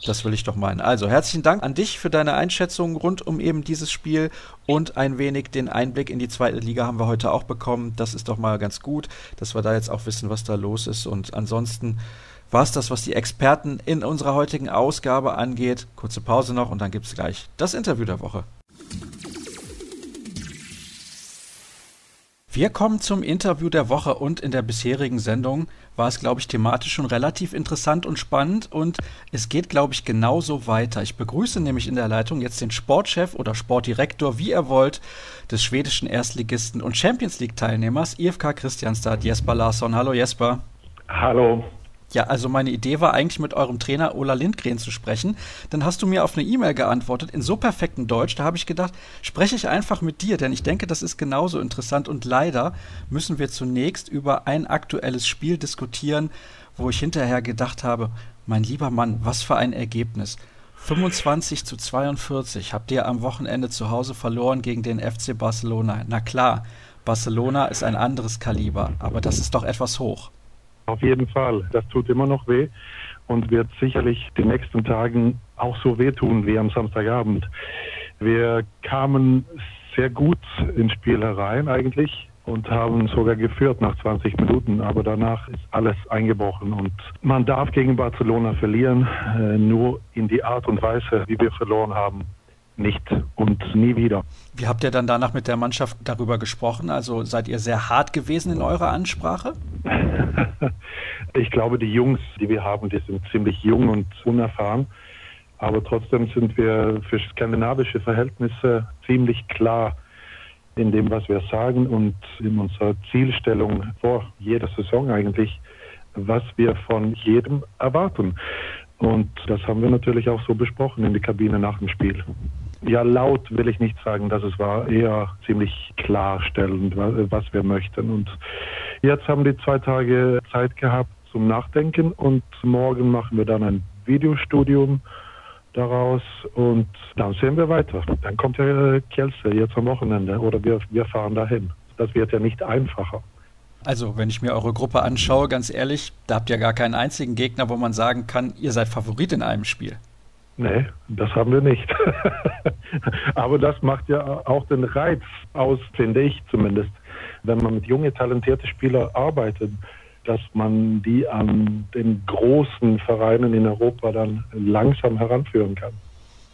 Das will ich doch meinen. Also herzlichen Dank an dich für deine Einschätzung rund um eben dieses Spiel und ein wenig den Einblick in die zweite Liga haben wir heute auch bekommen. Das ist doch mal ganz gut, dass wir da jetzt auch wissen, was da los ist. Und ansonsten war es das, was die Experten in unserer heutigen Ausgabe angeht. Kurze Pause noch und dann gibt es gleich das Interview der Woche. Wir kommen zum Interview der Woche und in der bisherigen Sendung war es, glaube ich, thematisch schon relativ interessant und spannend und es geht, glaube ich, genauso weiter. Ich begrüße nämlich in der Leitung jetzt den Sportchef oder Sportdirektor, wie ihr wollt, des schwedischen Erstligisten und Champions League Teilnehmers IFK Christianstad, Jesper Larsson. Hallo Jesper. Hallo. Ja, also meine Idee war eigentlich mit eurem Trainer Ola Lindgren zu sprechen. Dann hast du mir auf eine E-Mail geantwortet in so perfektem Deutsch. Da habe ich gedacht, spreche ich einfach mit dir, denn ich denke, das ist genauso interessant. Und leider müssen wir zunächst über ein aktuelles Spiel diskutieren, wo ich hinterher gedacht habe, Mein lieber Mann, was für ein Ergebnis. 25 zu 42 habt ihr am Wochenende zu Hause verloren gegen den FC Barcelona. Na klar, Barcelona ist ein anderes Kaliber, aber das ist doch etwas hoch. Auf jeden Fall. Das tut immer noch weh und wird sicherlich die nächsten Tagen auch so wehtun wie am Samstagabend. Wir kamen sehr gut ins Spiel herein eigentlich und haben sogar geführt nach 20 Minuten, aber danach ist alles eingebrochen und man darf gegen Barcelona verlieren, äh, nur in die Art und Weise, wie wir verloren haben, nicht und nie wieder. Wie habt ihr dann danach mit der Mannschaft darüber gesprochen? Also seid ihr sehr hart gewesen in eurer Ansprache? ich glaube, die Jungs, die wir haben, die sind ziemlich jung und unerfahren. Aber trotzdem sind wir für skandinavische Verhältnisse ziemlich klar in dem, was wir sagen und in unserer Zielstellung vor jeder Saison eigentlich, was wir von jedem erwarten. Und das haben wir natürlich auch so besprochen in der Kabine nach dem Spiel. Ja, laut will ich nicht sagen, dass es war eher ziemlich klarstellend, was wir möchten. Und jetzt haben die zwei Tage Zeit gehabt zum Nachdenken und morgen machen wir dann ein Videostudium daraus und dann sehen wir weiter. Dann kommt ja Kielce jetzt am Wochenende oder wir, wir fahren dahin. Das wird ja nicht einfacher. Also, wenn ich mir eure Gruppe anschaue, ganz ehrlich, da habt ihr gar keinen einzigen Gegner, wo man sagen kann, ihr seid Favorit in einem Spiel. Nee, das haben wir nicht. Aber das macht ja auch den Reiz aus, finde ich zumindest. Wenn man mit jungen, talentierten Spielern arbeitet, dass man die an den großen Vereinen in Europa dann langsam heranführen kann.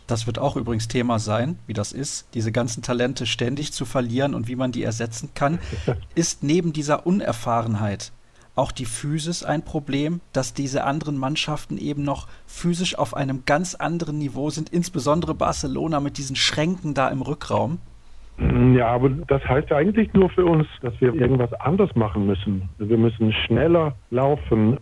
Das wird auch übrigens Thema sein, wie das ist, diese ganzen Talente ständig zu verlieren und wie man die ersetzen kann. Ist neben dieser Unerfahrenheit auch die Physis ein Problem, dass diese anderen Mannschaften eben noch physisch auf einem ganz anderen Niveau sind, insbesondere Barcelona mit diesen Schränken da im Rückraum? Ja, aber das heißt ja eigentlich nur für uns, dass wir irgendwas anders machen müssen. Wir müssen schneller laufen,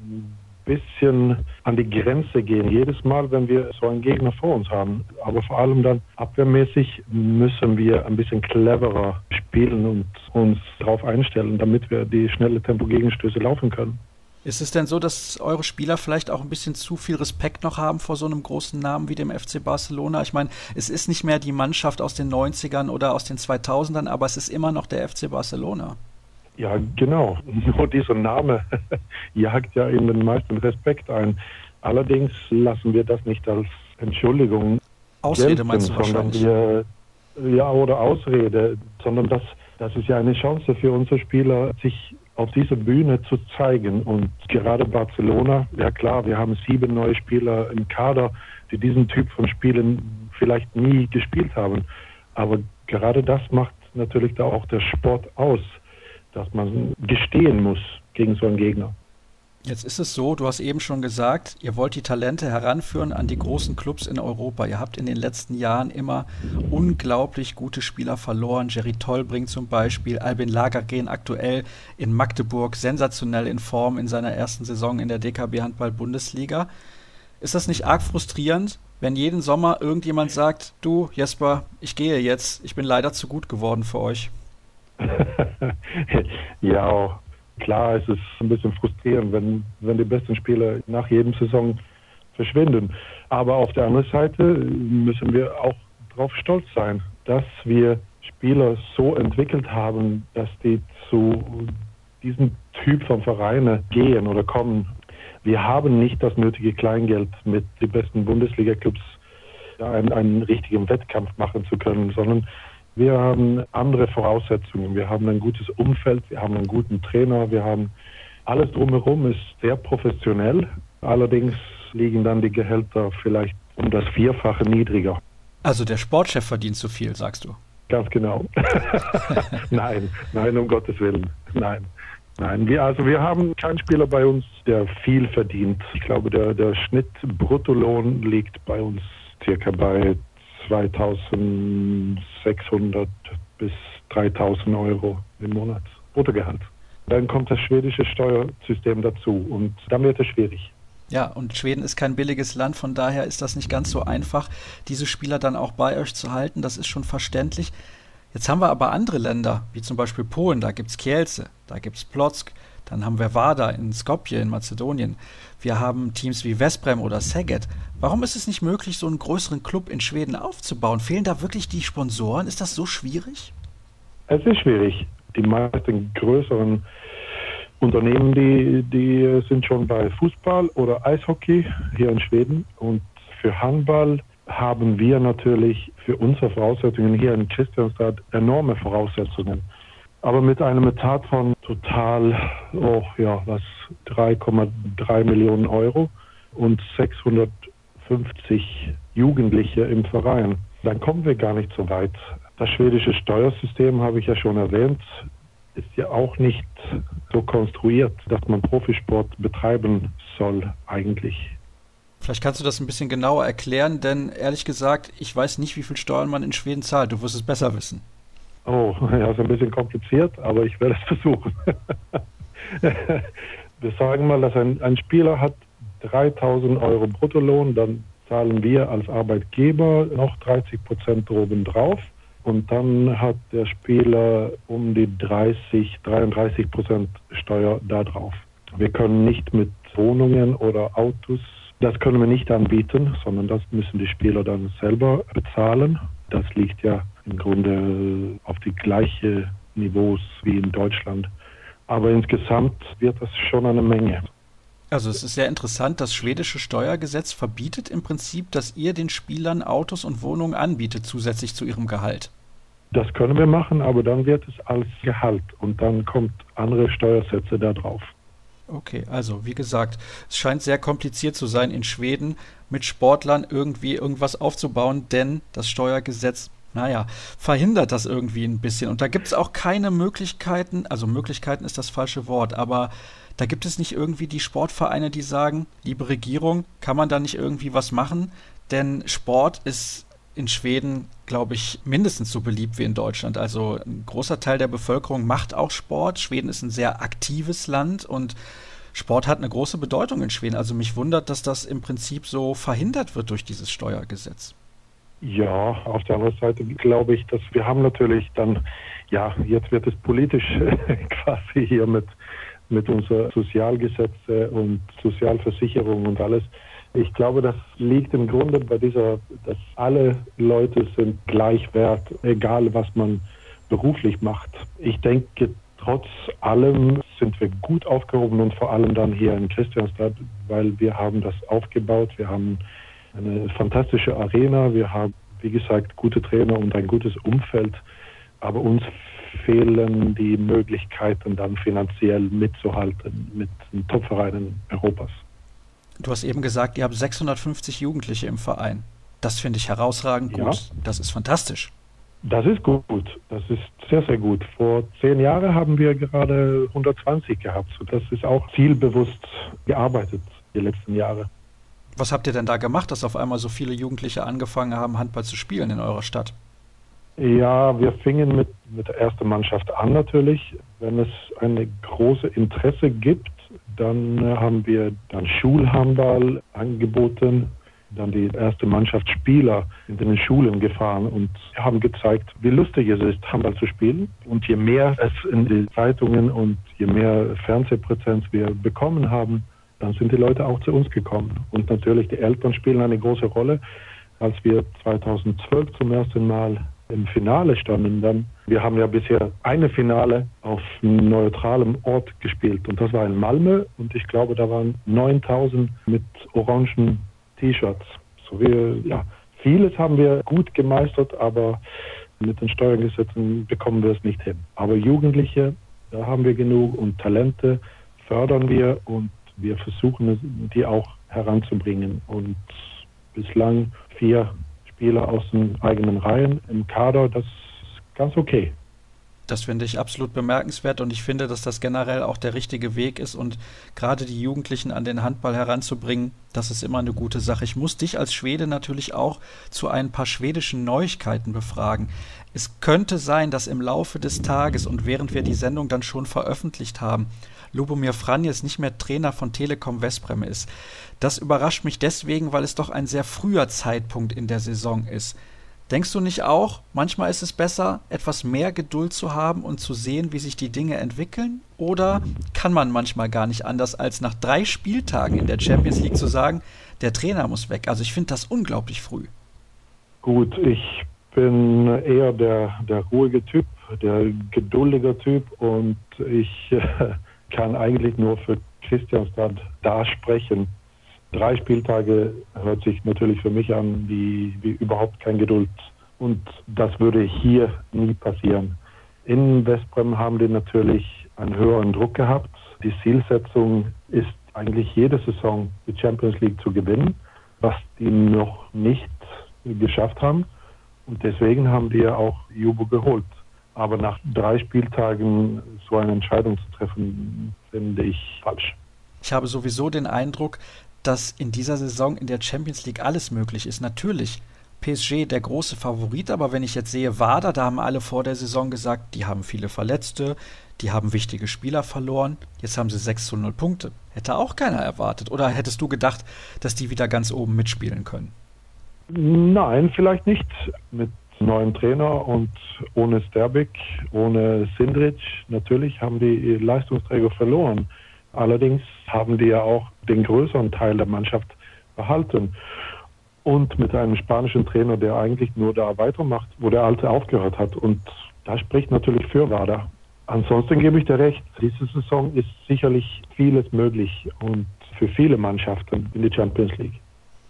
bisschen an die Grenze gehen, jedes Mal, wenn wir so einen Gegner vor uns haben. Aber vor allem dann abwehrmäßig müssen wir ein bisschen cleverer spielen und uns darauf einstellen, damit wir die schnelle Tempo-Gegenstöße laufen können. Ist es denn so, dass eure Spieler vielleicht auch ein bisschen zu viel Respekt noch haben vor so einem großen Namen wie dem FC Barcelona? Ich meine, es ist nicht mehr die Mannschaft aus den 90ern oder aus den 2000ern, aber es ist immer noch der FC Barcelona. Ja, genau. Nur dieser Name jagt ja in den meisten Respekt ein. Allerdings lassen wir das nicht als Entschuldigung. Ausrede gelten, meinst du wahrscheinlich? Wir, ja, oder Ausrede, sondern das, das ist ja eine Chance für unsere Spieler, sich auf dieser Bühne zu zeigen. Und gerade Barcelona, ja klar, wir haben sieben neue Spieler im Kader, die diesen Typ von Spielen vielleicht nie gespielt haben. Aber gerade das macht natürlich da auch der Sport aus, dass man gestehen muss gegen so einen Gegner. Jetzt ist es so, du hast eben schon gesagt, ihr wollt die Talente heranführen an die großen Clubs in Europa. Ihr habt in den letzten Jahren immer unglaublich gute Spieler verloren. Jerry Tollbring zum Beispiel, Albin Lagergren aktuell in Magdeburg, sensationell in Form in seiner ersten Saison in der DKB Handball Bundesliga. Ist das nicht arg frustrierend, wenn jeden Sommer irgendjemand sagt, du Jesper, ich gehe jetzt, ich bin leider zu gut geworden für euch? ja, Klar, es ist ein bisschen frustrierend, wenn, wenn die besten Spieler nach jedem Saison verschwinden. Aber auf der anderen Seite müssen wir auch darauf stolz sein, dass wir Spieler so entwickelt haben, dass die zu diesem Typ von Vereine gehen oder kommen. Wir haben nicht das nötige Kleingeld, mit den besten Bundesliga-Clubs einen, einen richtigen Wettkampf machen zu können, sondern wir haben andere Voraussetzungen. Wir haben ein gutes Umfeld, wir haben einen guten Trainer, wir haben alles drumherum ist sehr professionell. Allerdings liegen dann die Gehälter vielleicht um das Vierfache niedriger. Also der Sportchef verdient zu viel, sagst du? Ganz genau. nein, nein, um Gottes Willen. Nein. Nein, wir, also wir haben keinen Spieler bei uns, der viel verdient. Ich glaube, der, der Schnitt Bruttolohn liegt bei uns circa bei 2600 bis 3000 Euro im Monat Bruttogehalt. Dann kommt das schwedische Steuersystem dazu und dann wird es schwierig. Ja, und Schweden ist kein billiges Land, von daher ist das nicht ganz so einfach, diese Spieler dann auch bei euch zu halten. Das ist schon verständlich. Jetzt haben wir aber andere Länder, wie zum Beispiel Polen, da gibt es Kielce, da gibt es Plock, Dann haben wir Vada in Skopje in Mazedonien. Wir haben Teams wie Vesprem oder Szeged. Warum ist es nicht möglich, so einen größeren Club in Schweden aufzubauen? Fehlen da wirklich die Sponsoren? Ist das so schwierig? Es ist schwierig. Die meisten größeren Unternehmen, die, die sind schon bei Fußball oder Eishockey hier in Schweden. Und für Handball haben wir natürlich für unsere Voraussetzungen hier in Kristianstad enorme Voraussetzungen. Aber mit einem Etat von total, oh ja, was, 3,3 Millionen Euro und 650 Jugendliche im Verein, dann kommen wir gar nicht so weit. Das schwedische Steuersystem, habe ich ja schon erwähnt, ist ja auch nicht so konstruiert, dass man Profisport betreiben soll eigentlich. Vielleicht kannst du das ein bisschen genauer erklären, denn ehrlich gesagt, ich weiß nicht, wie viel Steuern man in Schweden zahlt. Du wirst es besser wissen. Oh, ja, ist ein bisschen kompliziert, aber ich werde es versuchen. wir sagen mal, dass ein, ein Spieler hat 3000 Euro Bruttolohn, dann zahlen wir als Arbeitgeber noch 30 Prozent oben drauf. Und dann hat der Spieler um die 30, 33 Prozent Steuer da drauf. Wir können nicht mit Wohnungen oder Autos, das können wir nicht anbieten, sondern das müssen die Spieler dann selber bezahlen. Das liegt ja im Grunde auf die gleiche Niveaus wie in Deutschland. Aber insgesamt wird das schon eine Menge. Also es ist sehr interessant, das schwedische Steuergesetz verbietet im Prinzip, dass ihr den Spielern Autos und Wohnungen anbietet zusätzlich zu ihrem Gehalt. Das können wir machen, aber dann wird es als Gehalt und dann kommt andere Steuersätze da drauf. Okay, also wie gesagt, es scheint sehr kompliziert zu sein in Schweden mit Sportlern irgendwie irgendwas aufzubauen, denn das Steuergesetz, naja, verhindert das irgendwie ein bisschen. Und da gibt es auch keine Möglichkeiten, also Möglichkeiten ist das falsche Wort, aber da gibt es nicht irgendwie die Sportvereine, die sagen, liebe Regierung, kann man da nicht irgendwie was machen? Denn Sport ist in Schweden, glaube ich, mindestens so beliebt wie in Deutschland. Also ein großer Teil der Bevölkerung macht auch Sport. Schweden ist ein sehr aktives Land und Sport hat eine große Bedeutung in Schweden. Also mich wundert, dass das im Prinzip so verhindert wird durch dieses Steuergesetz. Ja, auf der anderen Seite glaube ich, dass wir haben natürlich dann, ja, jetzt wird es politisch quasi hier mit, mit unseren Sozialgesetze und Sozialversicherung und alles ich glaube, das liegt im Grunde bei dieser, dass alle Leute sind gleich wert, egal was man beruflich macht. Ich denke, trotz allem sind wir gut aufgehoben und vor allem dann hier in Christianstadt, weil wir haben das aufgebaut. Wir haben eine fantastische Arena. Wir haben, wie gesagt, gute Trainer und ein gutes Umfeld. Aber uns fehlen die Möglichkeiten, dann finanziell mitzuhalten mit den Topvereinen Europas. Du hast eben gesagt, ihr habt 650 Jugendliche im Verein. Das finde ich herausragend gut. Ja. Das ist fantastisch. Das ist gut. Das ist sehr, sehr gut. Vor zehn Jahren haben wir gerade 120 gehabt. Das ist auch zielbewusst gearbeitet die letzten Jahre. Was habt ihr denn da gemacht, dass auf einmal so viele Jugendliche angefangen haben, Handball zu spielen in eurer Stadt? Ja, wir fingen mit, mit der ersten Mannschaft an natürlich. Wenn es eine große Interesse gibt, dann äh, haben wir dann Schulhandball angeboten. Dann die erste Mannschaft Spieler in den Schulen gefahren und haben gezeigt, wie lustig es ist, Handball zu spielen. Und je mehr es in den Zeitungen und je mehr Fernsehpräsenz wir bekommen haben, dann sind die Leute auch zu uns gekommen. Und natürlich die Eltern spielen eine große Rolle. Als wir 2012 zum ersten Mal im Finale standen dann. Wir haben ja bisher eine Finale auf neutralem Ort gespielt und das war in Malmö und ich glaube, da waren 9000 mit orangen T-Shirts. So wir, ja, vieles haben wir gut gemeistert, aber mit den Steuergesetzen bekommen wir es nicht hin. Aber Jugendliche, da haben wir genug und Talente fördern wir und wir versuchen die auch heranzubringen und bislang vier Spieler aus den eigenen Reihen im Kader, das ist ganz okay. Das finde ich absolut bemerkenswert und ich finde, dass das generell auch der richtige Weg ist und gerade die Jugendlichen an den Handball heranzubringen, das ist immer eine gute Sache. Ich muss dich als Schwede natürlich auch zu ein paar schwedischen Neuigkeiten befragen. Es könnte sein, dass im Laufe des Tages und während wir die Sendung dann schon veröffentlicht haben, Lubomir Franjes nicht mehr Trainer von Telekom Westbrem ist. Das überrascht mich deswegen, weil es doch ein sehr früher Zeitpunkt in der Saison ist. Denkst du nicht auch, manchmal ist es besser, etwas mehr Geduld zu haben und zu sehen, wie sich die Dinge entwickeln? Oder kann man manchmal gar nicht anders, als nach drei Spieltagen in der Champions League zu sagen, der Trainer muss weg? Also ich finde das unglaublich früh. Gut, ich bin eher der, der ruhige Typ, der geduldige Typ und ich äh, kann eigentlich nur für Christianstad da sprechen. Drei Spieltage hört sich natürlich für mich an wie, wie überhaupt kein Geduld. Und das würde hier nie passieren. In Westbrem haben die natürlich einen höheren Druck gehabt. Die Zielsetzung ist eigentlich jede Saison die Champions League zu gewinnen, was die noch nicht geschafft haben. Und deswegen haben ja auch Jubo geholt. Aber nach drei Spieltagen so eine Entscheidung zu treffen, finde ich falsch. Ich habe sowieso den Eindruck, dass in dieser Saison in der Champions League alles möglich ist. Natürlich PSG der große Favorit, aber wenn ich jetzt sehe, Wader, da haben alle vor der Saison gesagt, die haben viele Verletzte, die haben wichtige Spieler verloren. Jetzt haben sie 6 zu 0 Punkte. Hätte auch keiner erwartet. Oder hättest du gedacht, dass die wieder ganz oben mitspielen können? Nein, vielleicht nicht. Mit neuen Trainer und ohne Sterbik, ohne Sindrich, natürlich haben die Leistungsträger verloren. Allerdings haben die ja auch den größeren Teil der Mannschaft behalten. Und mit einem spanischen Trainer, der eigentlich nur da weitermacht, wo der Alte aufgehört hat. Und da spricht natürlich für Wada. Ansonsten gebe ich dir recht, diese Saison ist sicherlich vieles möglich und für viele Mannschaften in die Champions League.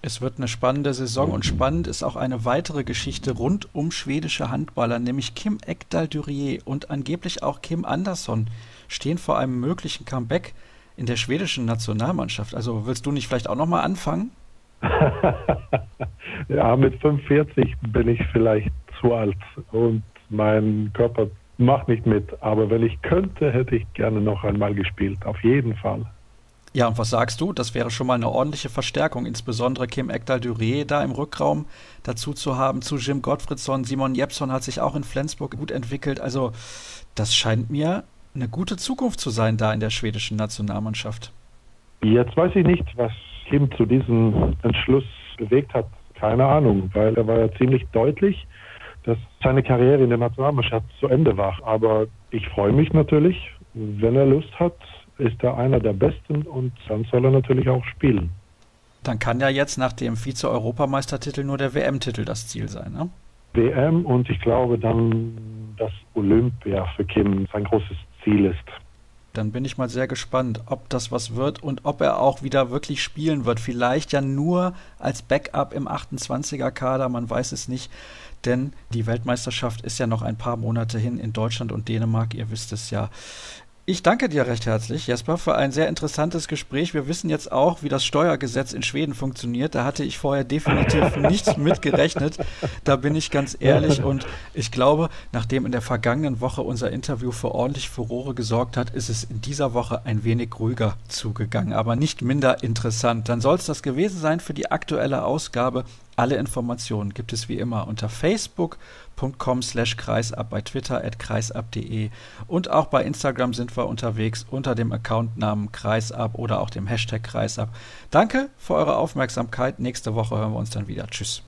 Es wird eine spannende Saison und spannend ist auch eine weitere Geschichte rund um schwedische Handballer, nämlich Kim Ekdal Durier und angeblich auch Kim Andersson stehen vor einem möglichen Comeback in der schwedischen Nationalmannschaft. Also willst du nicht vielleicht auch nochmal anfangen? ja, mit 45 bin ich vielleicht zu alt und mein Körper macht nicht mit. Aber wenn ich könnte, hätte ich gerne noch einmal gespielt. Auf jeden Fall. Ja, und was sagst du? Das wäre schon mal eine ordentliche Verstärkung, insbesondere Kim Ekdal-Duré da im Rückraum dazu zu haben, zu Jim Gottfriedson. Simon Jepson hat sich auch in Flensburg gut entwickelt. Also, das scheint mir eine gute Zukunft zu sein da in der schwedischen Nationalmannschaft. Jetzt weiß ich nicht, was Kim zu diesem Entschluss bewegt hat. Keine Ahnung, weil er war ja ziemlich deutlich, dass seine Karriere in der Nationalmannschaft zu Ende war. Aber ich freue mich natürlich, wenn er Lust hat, ist er einer der Besten und dann soll er natürlich auch spielen. Dann kann ja jetzt nach dem Vize-Europameistertitel nur der WM-Titel das Ziel sein, ne? WM und ich glaube dann, dass Olympia für Kim sein großes Ziel ist. Dann bin ich mal sehr gespannt, ob das was wird und ob er auch wieder wirklich spielen wird. Vielleicht ja nur als Backup im 28er-Kader, man weiß es nicht. Denn die Weltmeisterschaft ist ja noch ein paar Monate hin in Deutschland und Dänemark, ihr wisst es ja. Ich danke dir recht herzlich, Jesper, für ein sehr interessantes Gespräch. Wir wissen jetzt auch, wie das Steuergesetz in Schweden funktioniert. Da hatte ich vorher definitiv nichts mitgerechnet. Da bin ich ganz ehrlich. Und ich glaube, nachdem in der vergangenen Woche unser Interview für ordentlich Furore gesorgt hat, ist es in dieser Woche ein wenig ruhiger zugegangen, aber nicht minder interessant. Dann soll es das gewesen sein für die aktuelle Ausgabe. Alle Informationen gibt es wie immer unter facebook.com slash kreisab, bei Twitter at kreisab.de und auch bei Instagram sind wir unterwegs unter dem Accountnamen kreisab oder auch dem Hashtag kreisab. Danke für eure Aufmerksamkeit. Nächste Woche hören wir uns dann wieder. Tschüss.